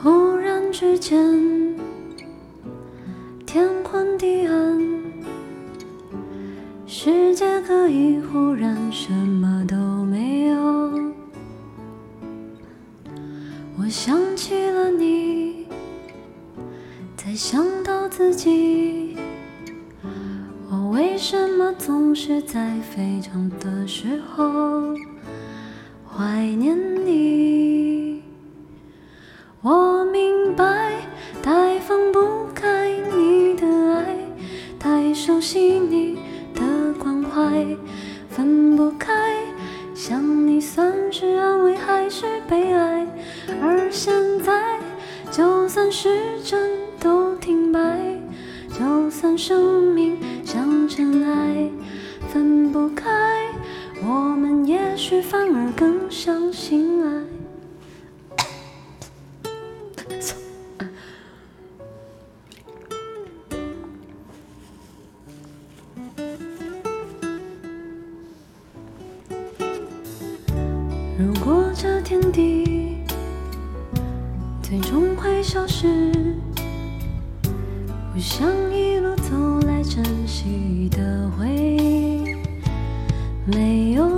忽然之间，天昏地暗，世界可以忽然什么都没有。我想起了你，再想到自己。总是在非常的时候怀念你？我明白，太放不开你的爱，太熟悉你的关怀，分不开。想你算是安慰还是悲哀？而现在，就算时针都停摆，就算生们也许反而更相信爱。如果这天地最终会消失，我想一路走来珍惜的回忆没有